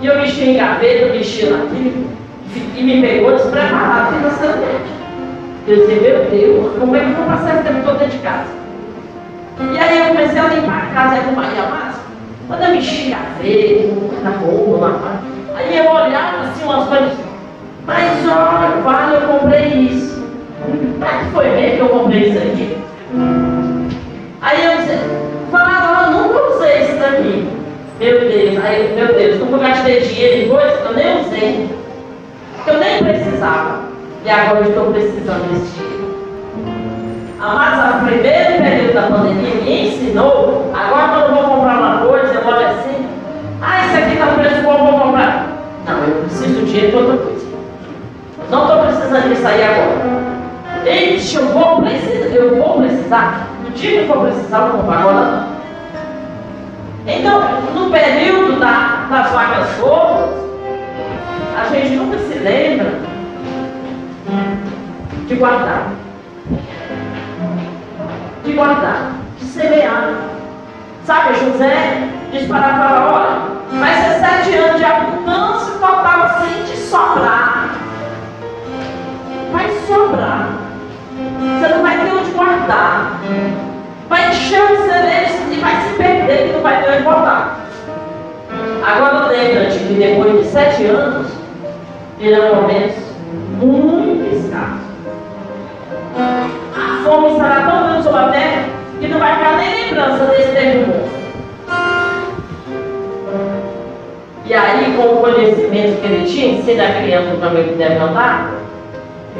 E eu mexi em gaveta, mexi naquilo, e me pegou despreparado financeiramente. Eu disse, meu Deus, como é que eu vou passar esse tempo todo dentro de casa? E aí eu comecei a limpar a casa com Maria Márcia. Quando eu mexi em gaveta, na roupa, na aí eu olhava assim umas coisas, mas olha, vale, eu comprei isso. Mas que foi mesmo que eu comprei isso aqui? Aí eu disse, falava, eu nunca usei isso daqui. Meu Deus, aí, meu Deus, como eu gastei dinheiro em coisas que eu nem usei, que eu nem precisava. E agora eu estou precisando desse dinheiro. Amados, o primeiro período da pandemia me ensinou, agora eu vou comprar para outra coisa. Não estou precisando disso aí agora. Ixi, eu vou precisar, eu vou precisar. No dia que eu for precisar, eu vou comprar agora. Então, no período da, das vagas gordas, a gente nunca se lembra de guardar. De guardar, de semear. Sabe, José disse para Faraó, olha, vai ensina a criança também que deve andar,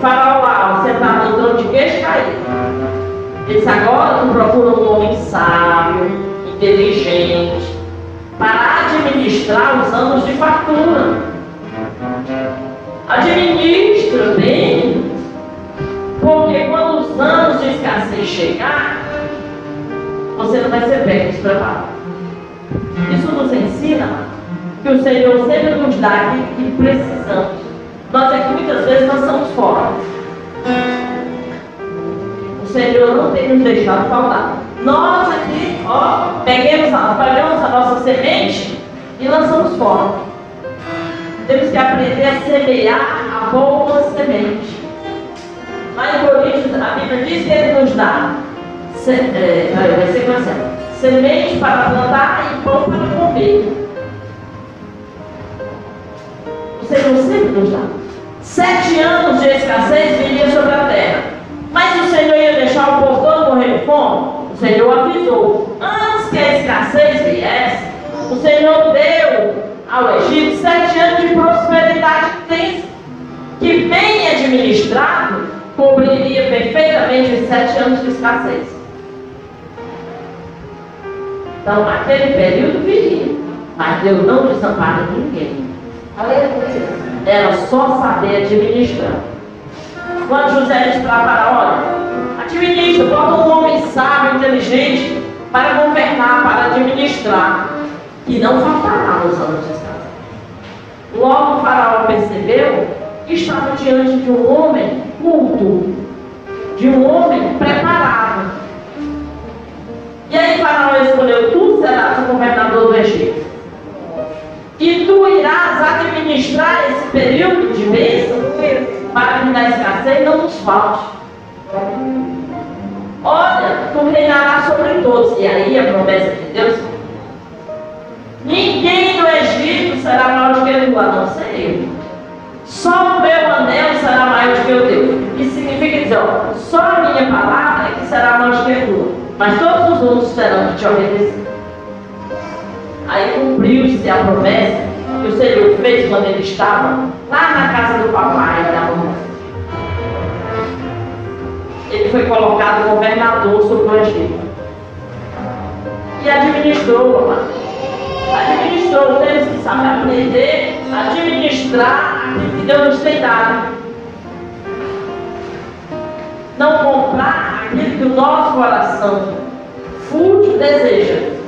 Faraó lá, sentado no trono de queixo caído. Ele disse, agora procura um homem sábio, inteligente, para administrar os anos de fartura. Administra bem, porque quando os anos de escassez chegar, você não vai ser bem despreparado. Isso nos ensina que o Senhor sempre nos dá aquilo que precisamos. Nós é que muitas vezes nós estamos. O Senhor não tem nos deixado faltar. Nós aqui, ó, peguemos a, pegamos a nossa semente e lançamos fora. Temos que aprender a semear a boa semente. Lá em Coríntios, a Bíblia diz que Ele nos dá se, é, vai ser semente para plantar e pão para comer. Senhor sempre nos dá. Sete anos de escassez viria sobre a terra. Mas o Senhor ia deixar o povo morrer de fome? O Senhor avisou. Antes que a escassez viesse, o Senhor deu ao Egito sete anos de prosperidade que, bem administrado, cobriria perfeitamente os sete anos de escassez. Então, aquele período viria, mas Deus não desampara ninguém. Era só saber administrar. Quando José disse para Faraó, administra, bota um homem sábio, inteligente, para governar, para administrar. E não faltará nos anos de escravidão. Logo faraó percebeu que estava diante de um homem culto, de um homem preparado. E aí faraó escolheu, tu serás o governador do Egito. E tu irás administrar esse período de bênção para que na escassez não nos falte. Olha, tu reinarás sobre todos. E aí a promessa de Deus. Ninguém no Egito será maior do que tu, a não ser eu. Só o meu anel será maior do que o teu. Isso significa dizer, ó, só a minha palavra é que será maior do que tu. Mas todos os outros terão que te obedecer. Aí cumpriu-se a promessa que o Senhor fez quando ele estava lá na casa do papai da mamãe. Ele foi colocado governador sobre o Egito. E administrou. Administrou, temos que saber aprender administrar aquilo que Deus nos tem dado. Não comprar aquilo que o nosso coração fútil deseja.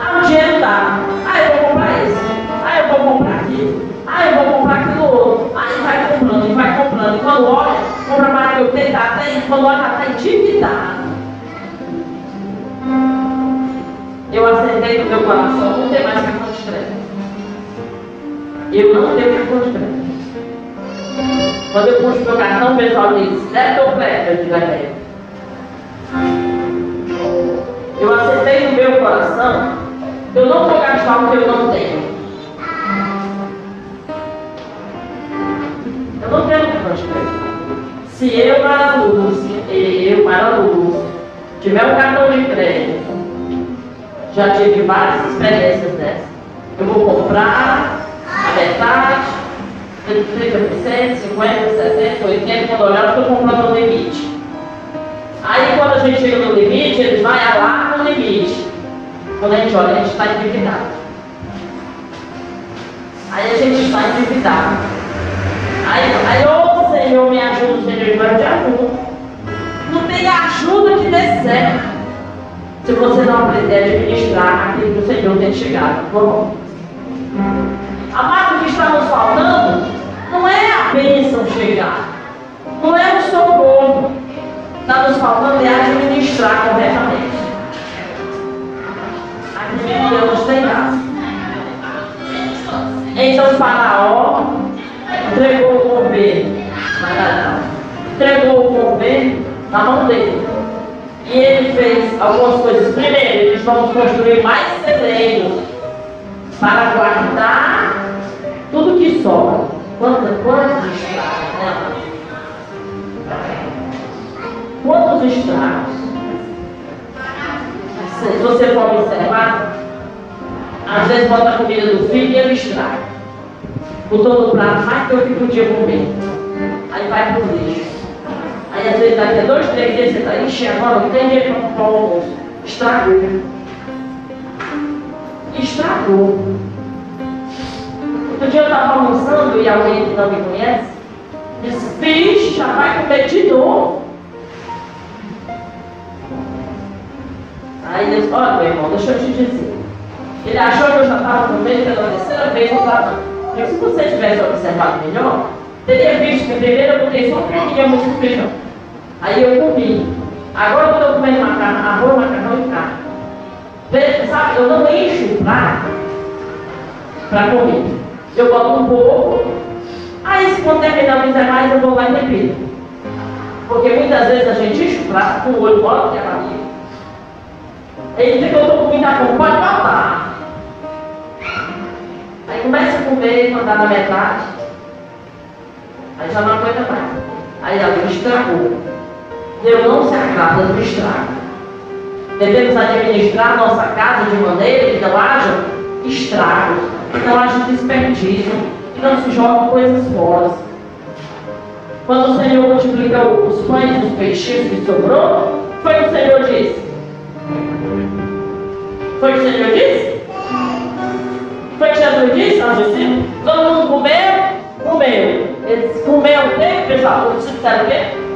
Ah, o dinheiro dá. Ah, eu vou comprar esse. Ah, eu vou comprar aquilo. Ah, eu vou comprar aquilo outro. Aí vai comprando, vai comprando. E quando olha, compra mais que eu tenho, tá até, quando olha, está endividado. Eu acertei no meu coração, não tem mais cartão de crédito. Eu não tenho cartão de crédito. Quando eu puxo meu cartão, o pessoal diz, deve ter o crédito, eu digo, é. Eu acertei no meu coração eu não vou gastar o que eu não tenho. Eu não quero que nós Se eu, para Lúcia, eu, para Lúcia, tiver um cartão de crédito, já tive várias experiências dessas. Eu vou comprar a metade, 30%, 50%, 70%, 80%, quando olhar, eu estou comprando no limite. Aí quando a gente chega no limite, eles vão lá no limite. Quando a gente olha, a gente está endividado. Aí a gente está endividado. Aí, aí ô Senhor, me ajuda, Senhor, vai te ajuda. Não tem ajuda que dê certo. Se você não aprender a administrar aquilo que o Senhor tem chegado. Bom. Amado, o que está nos faltando não é a bênção chegar. Não é o socorro. Está nos faltando é administrar corretamente Deus tem dado. Então Faraó entregou o governo, entregou o governo na mão dele. E ele fez algumas coisas. Primeiro, eles vão construir mais celeiros para guardar Quantos, quantos estragos, né? Quantos estragos? Se você for observar, às vezes bota a comida do filho e ele estraga. Botou no prato mais que eu que podia comer. Aí vai pro lixo. Aí às vezes daqui a dois, três dias você está ixi, agora não tem dinheiro para comprar o almoço. Estragou. Estragou. Outro dia eu estava almoçando e alguém que não me conhece disse, vixe, já vai comer de novo. Aí ele disse, olha meu irmão, deixa eu te dizer. Ele achou que eu já estava comendo pela terceira vez no estava. Se você tivesse observado melhor, teria visto que primeiro eu botei só um pouquinho de feijão. Aí eu comi. Agora eu estou comendo macarrão, arroz, macarrão e carne. Sabe, eu não encho o prato para comer. Eu boto um pouco. Aí se quando terminar quiser mais, eu vou lá e repito. Porque muitas vezes a gente enche o prato com o olho bota que é barriga. Ele que eu estou com muita fome, pode botar. Aí começa a comer, mandar na metade. Aí já não aguenta mais. Aí a luz estragou. Deus não se agrada do estrago. Devemos administrar nossa casa de maneira que não haja estragos, que não haja desperdício, que não se joguem coisas fora. Quando o Senhor multiplicou os pães e os peixes que sobrou, foi o Senhor disse. Foi o que o Senhor disse? Foi o que Jesus disse? Todo mundo comeu? Comeu. Eles comeu o quê, pessoal? Os discípulos o quê?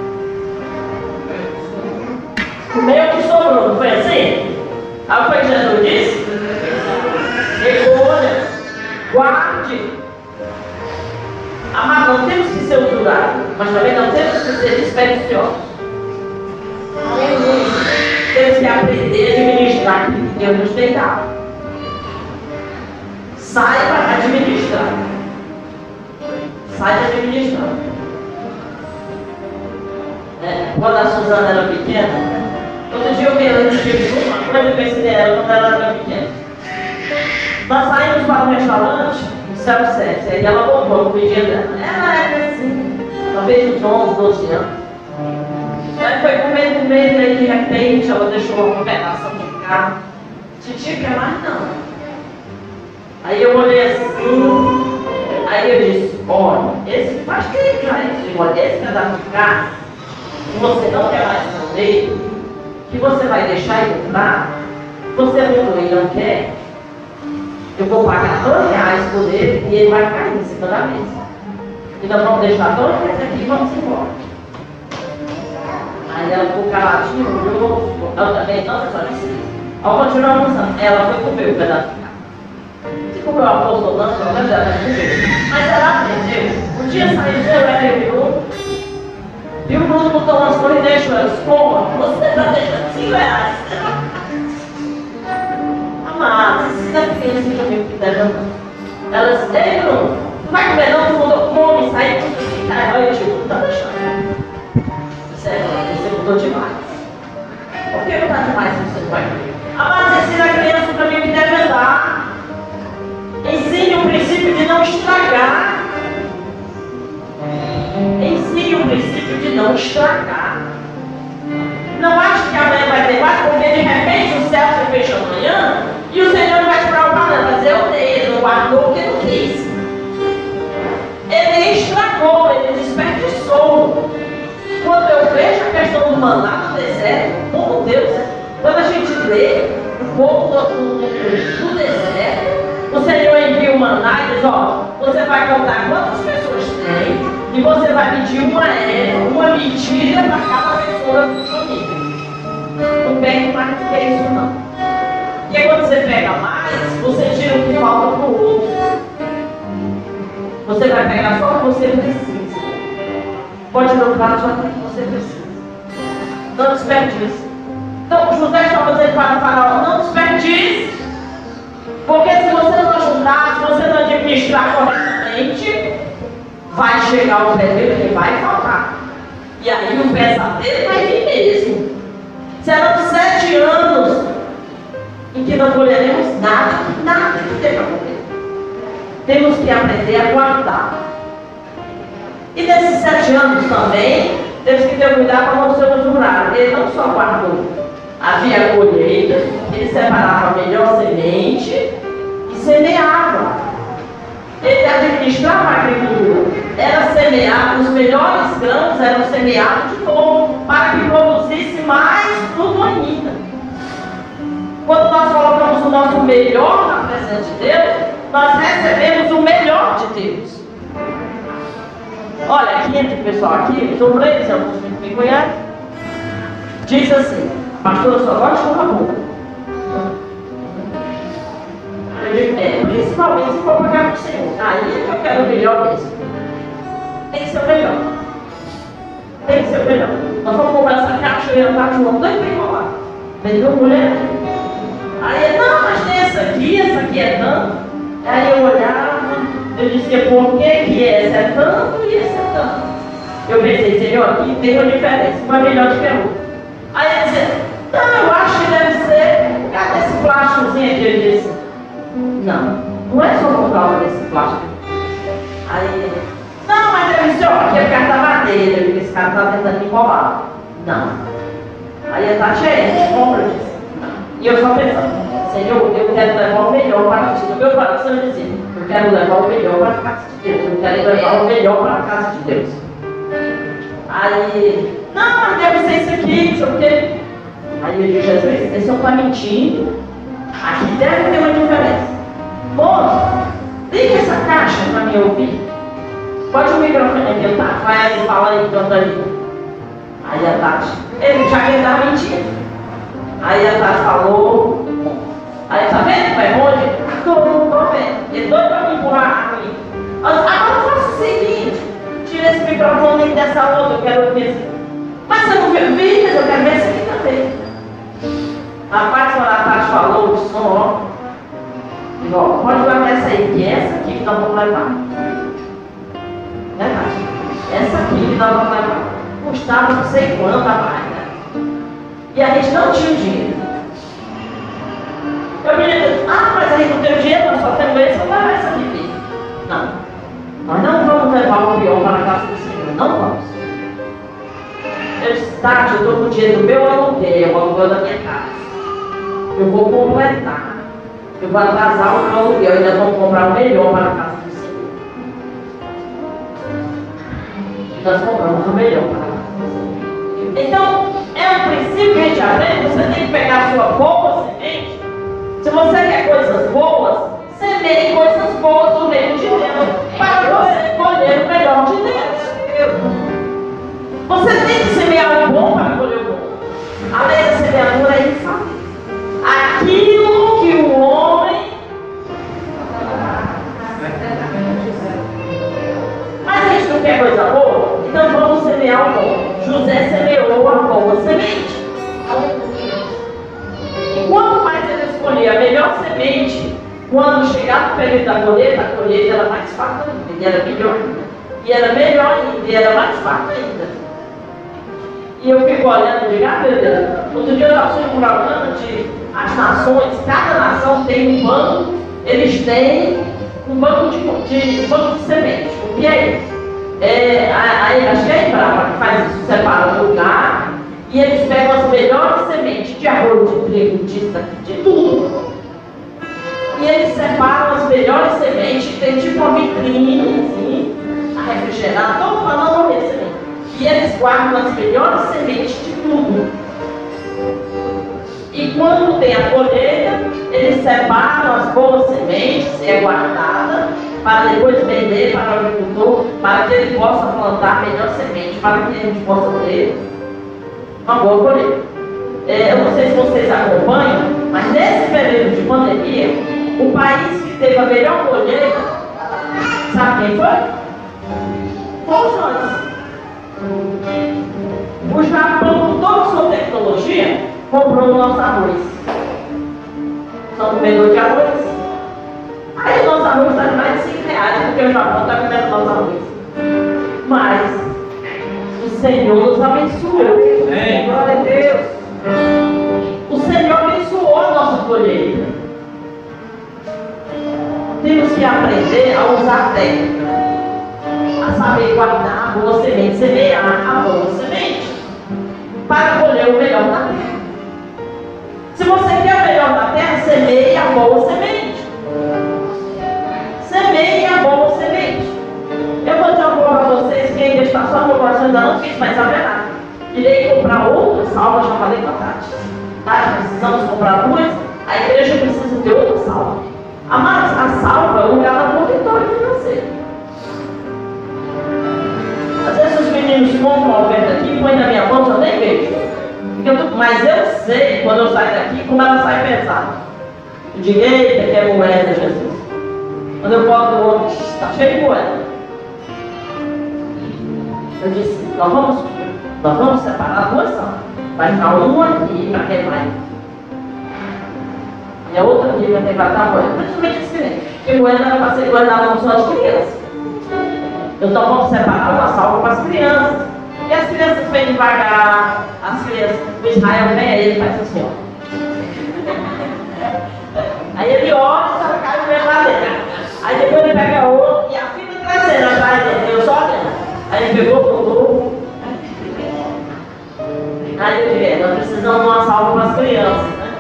Comeu o que sobrou, não foi assim? Aí foi que Jesus disse? Recolha, guarde. Amado, não temos que ser usurados, mas também não temos que ser desperdiciosos. Temos que aprender a administrar aquilo que Deus nos tem dado. Saiba administrar. Saiba administrar. É, quando a Suzana era pequena, Outro dia eu vi ela escrever uma coisa eu ensinei ela quando ela era pequena. Nós saímos para um restaurante, no 7, aí ela voltou no dia dela. Ela era assim, talvez uns 11, 12 anos. Aí foi comendo, comendo, aí de repente ela deixou uma pedaço de carro. Titia quer mais não. Aí eu olhei assim, aí eu disse, olha, esse faz que ele olha, esse pedaço de carro, você não quer mais comer, que você vai deixar entrar, você abriu e não quer, eu vou pagar dois reais por ele e ele vai cair em cima da mesa. E nós vamos deixar dois reais aqui e vamos embora. Aí ela ficou caladinha, olhou, eu também, só disse Ao continuar almoçando, ela foi comer o pedaço de carne. Se comeu a bolsa ou não, não vai dar, mas ela aprendeu. Um dia saiu, ela virou, e o Bruno botou umas coisas e deixou elas. Como? Você está deixando 5 reais. Amadas, se não criança que comigo que deve andar. Elas, ei não vai comer não, tu mudou come, sai tudo assim, cara. Olha, tipo, não está deixando. Você mudou demais. Por que mudar demais se você vai comer? Amadas, ensina a criança para mim que deve andar. Ensine o princípio de não estragar. Ensine o princípio de não estragar. Não acho que amanhã vai ter mais, porque de repente questão do maná no deserto, como Deus, quando a gente lê o povo do, do, do deserto, o Senhor envia o maná e diz, ó, você vai contar quantas pessoas tem e você vai pedir uma é, uma mentira para cada pessoa da sua família. Não pega mais do que isso não. Porque quando você pega mais, você tira o que falta para o outro. Você vai pegar só o que você precisa. Pode não dar só o que você precisa. Não desperdice. Então José estava dizendo para o faraó, não desperdice. Porque se você não ajudar, se você não administrar corretamente, vai chegar o dele e vai faltar. E aí o pesadelo vai vir mesmo. Serão sete anos em que não colheremos nada, nada que tem para. Temos que aprender a guardar. E nesses sete anos também, temos que ter cuidado para não ser usurado. Ele não só guardou, havia colheita, ele separava a melhor semente e semeava. Ele administrava a agricultura. Era semear, os melhores grãos eram semeados de novo, para que produzisse mais fruto ainda. Quando nós colocamos o nosso melhor na presença de Deus, nós recebemos o melhor de Deus. Olha, aqui entre o pessoal aqui, os obreiros, alguns me conhecem, diz assim, pastor, eu só gosto de uma boca. É, principalmente se for pagar para o Senhor. Aí eu quero o melhor mesmo. Tem que ser o melhor. Tem que ser o melhor. Nós vamos comprar essa caixa e eu estava João dois bem lá. Vendeu mulher. Aí não, mas tem essa aqui, essa aqui é tanto. Aí eu olhava, eu dizia, por que, que essa é tanto e essa é tanto? Eu pensei, Senhor, aqui tem uma diferença, uma melhor de que a outra. Aí ele disse, não, eu acho que deve ser, cadê esse plásticozinho aqui? Ele disse, não, não é só comprar uma desse plástico. Aí ele, não, mas deve ser, ó, aqui é carta madeira, eu disse, esse cara está tentando me roubar. Não. Aí ele tá cheio, compra disso. E eu só pensando, Senhor, eu quero levar o melhor para casa do meu coração dizia, eu quero levar o melhor para a casa de Deus, eu quero levar o melhor para a casa de Deus. Aí, não, mas deve ser isso aqui, não sei o quê. Aí eu digo, Jesus, esse não está mentindo. Aqui deve ter uma diferença. Moço, liga essa caixa para me ouvir. Pode o microfone aqui, tá? Vai aí, fala aí, canta aí. Aí a Tati, ele já que ele estava mentindo. Aí a Tati falou, aí tá vendo, pai, onde? Tô, tô vendo. Ele doido para me empurrar aqui. Agora faça o seguinte, tira esse microfone dessa outra, eu quero esse. Mas você não viu vídeo, eu quero ver esse aqui também. Rapaz, quando a Tati falou o som, ó, ó, pode levar essa aí, que é essa aqui que nós vamos levar. Né, Tati? Essa aqui que nós vamos levar. Custava não sei quanto a mais. E a gente não tinha dinheiro. Eu me ah, mas a gente não tem dinheiro, nós só temos esse, vamos levar essa. Filho. Não. Nós não vamos levar o pior para a casa do Senhor. Não vamos. Eu disse, Tati, eu estou com o dinheiro do meu aluguel, o aluguel da minha casa. Eu vou completar. Eu vou atrasar o aluguel ainda vamos comprar o melhor para a casa do Senhor. Nós compramos o melhor para a casa do Senhor. Então, é um princípio que a gente aprende, você tem que pegar a sua boa semente. Se você quer coisas boas, semeie coisas boas no meio de Deus, para você colher o melhor de Deus. Para que a gente possa ter uma boa colheita. É, eu não sei se vocês acompanham, mas nesse período de pandemia, o país que teve a melhor colheita, sabe quem foi? Foi. O Japão, com toda a sua tecnologia, comprou o nosso arroz. São comedor de arroz. Aí o nosso arroz está mais de 5 reais, porque o Japão está comendo nosso arroz. Mas o Senhor nos abençoou.
Amém.
Glória a Deus. O Senhor abençoou a nossa colheita. Temos que aprender a usar técnica, a saber guardar a boa semente, semear a boa semente, para colher o melhor da terra. Se você quer o melhor da terra, semeie a boa semente. Vocês que ainda não fiz, mas haverá. Irei comprar outra salva, já falei com a Tati. Tá? Precisamos comprar duas, a igreja precisa de outra salva. Amados, a salva é o lugar da boa vitória financeira. Às vezes os meninos compram a oferta aqui, põem na minha mão, eu nem vejo. Eu tô, mas eu sei, quando eu saio daqui, como ela sai pesada. Eu digo, que é moeda, Jesus. Quando eu boto o outro, está cheio de moeda. Eu disse, nós vamos, nós vamos separar duas salvas. Vai ficar uma aqui para quem vai. E a outra aqui vai ter que guardar moeda. Principalmente as crianças. Porque moeda era para ser guardada não só as crianças. Então vamos separar uma salva para as crianças. E as crianças vêm devagar. As crianças, o Israel vem aí, ele faz assim, ó. [LAUGHS] Aí ele olha e cai no verdadeiro. Aí depois ele pega outro e a fila trazendo atrás dele. Eu só olhando. Aí ele pegou, Disse, nós precisamos de uma salva para as crianças, né?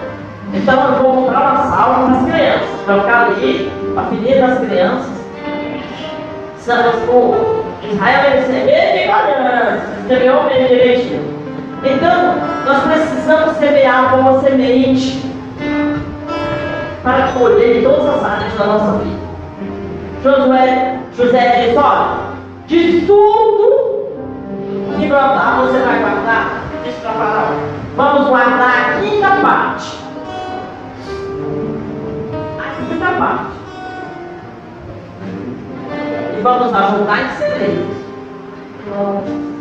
Então eu vou comprar uma salva para as crianças. Vai ficar ali, a filhinha das crianças. Santos, o Israel vai receber de ganância. Entendeu bem direitinho. Então, nós precisamos semear uma semente para colher em todas as áreas da nossa vida. Josué, José disse, olha, de tudo que brotar você vai guardar, vamos guardar a quinta parte. A quinta parte. E vamos ajudar em celeiros.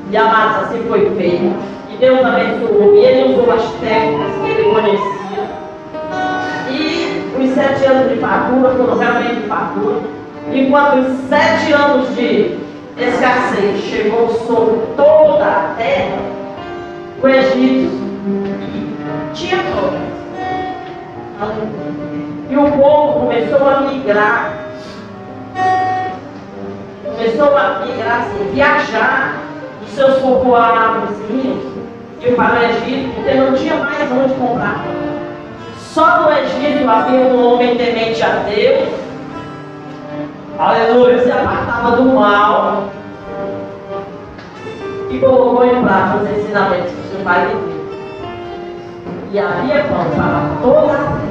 E amados, assim foi feito. E Deus abençoou. E ele usou as técnicas que ele conhecia. E os sete anos de fartura foram realmente fartura. Enquanto os sete anos de escassez chegou sobre toda a terra, o Egito fome. E o povo começou a migrar. Começou a migrar, assim, viajar dos seus povoados e para o Egito, porque não tinha mais onde comprar. Só no Egito havia um homem temente a Deus. Aleluia, se apartava do mal. E colocou em prática os ensinamentos pai lhe deu. E havia pão para toda.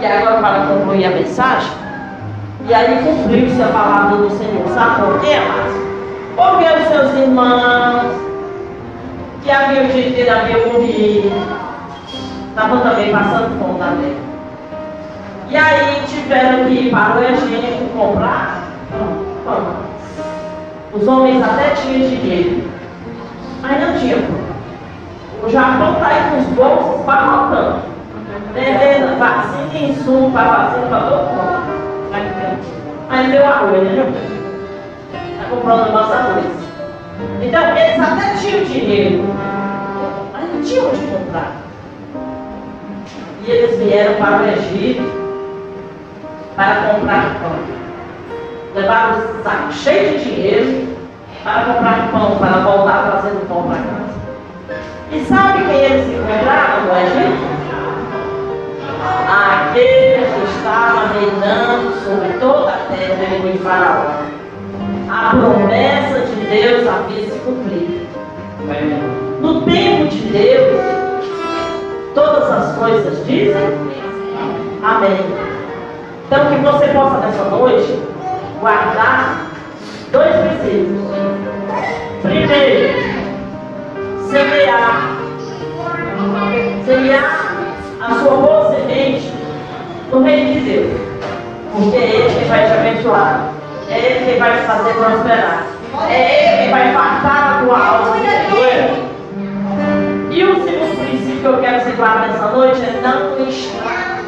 E agora, para concluir a mensagem, e aí cumpriu-se a palavra do Senhor. Sabe por quê, amados? Porque os seus irmãos, que haviam de ter haviam morrido, estavam também passando fome na terra. E aí tiveram que ir para o Egito comprar pão. Os homens até tinham dinheiro, tinham pão. O Japão está aí com os bolsos barrotando. Vendendo vacina e insumo para vacina para todo mundo. Mas deu arroz, né? Está comprando nossa arroz. Então, eles até tinham dinheiro, mas não tinham onde comprar. E eles vieram para o Egito para comprar pão. Levaram o saco cheio de dinheiro para comprar pão, para voltar trazendo pão para casa. E sabe quem eles encontraram no Egito? Aquele que estava reinando sobre toda a terra depois de Faraó. A promessa de Deus havia se cumprido. No tempo de Deus, todas as coisas dizem Amém. Então que você possa nessa noite guardar dois princípios. Primeiro, semear. Semear a sua boa semente no reino de Deus. Porque é Ele que vai te abençoar. É Ele que vai te fazer prosperar. É Ele que vai fartar a tua alma. E o segundo princípio que eu quero guarde nessa noite é não estragar.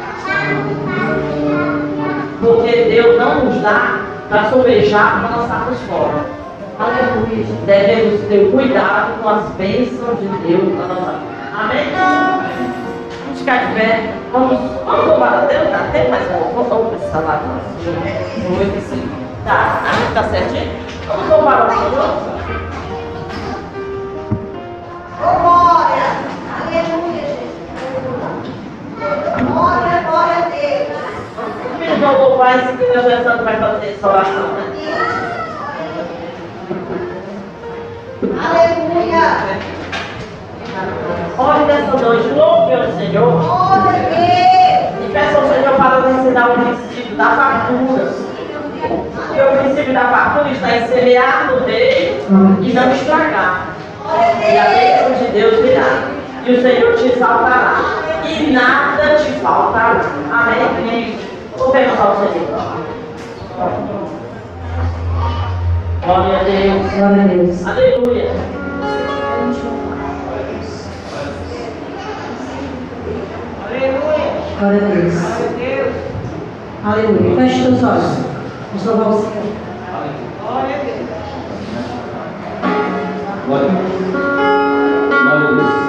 Porque Deus não nos dá para sobejar para estarmos fora. Aleluia. Devemos ter cuidado com as bênçãos de Deus na nossa vida. Amém? Vamos ficar de pé. Vamos, vamos louvar a Deus. Tempo mais um pouco. Vamos precisar lá. Vamos que sim. Tá, tá certinho? Vamos louvar o Senhor?
Glória. Aleluia, Jesus. Glória, glória a Deus.
Os esse que o Deus Santo vai fazer essa oração, né?
Aleluia.
Ore nessa noite, louve ao Senhor. E peça ao Senhor para nos ensinar o princípio da fartura. Porque o princípio da fartura está em semear no rei e não estragar. E a bênção de Deus virá. E o Senhor te exaltará. E nada te faltará. Amém? Louvemos ao Senhor. Glória a Deus.
Glória a Deus.
Aleluia.
Glória a Deus. Aleluia. Feche teus olhos. Vamos louvar o Senhor.
Glória a Deus. Glória a Deus.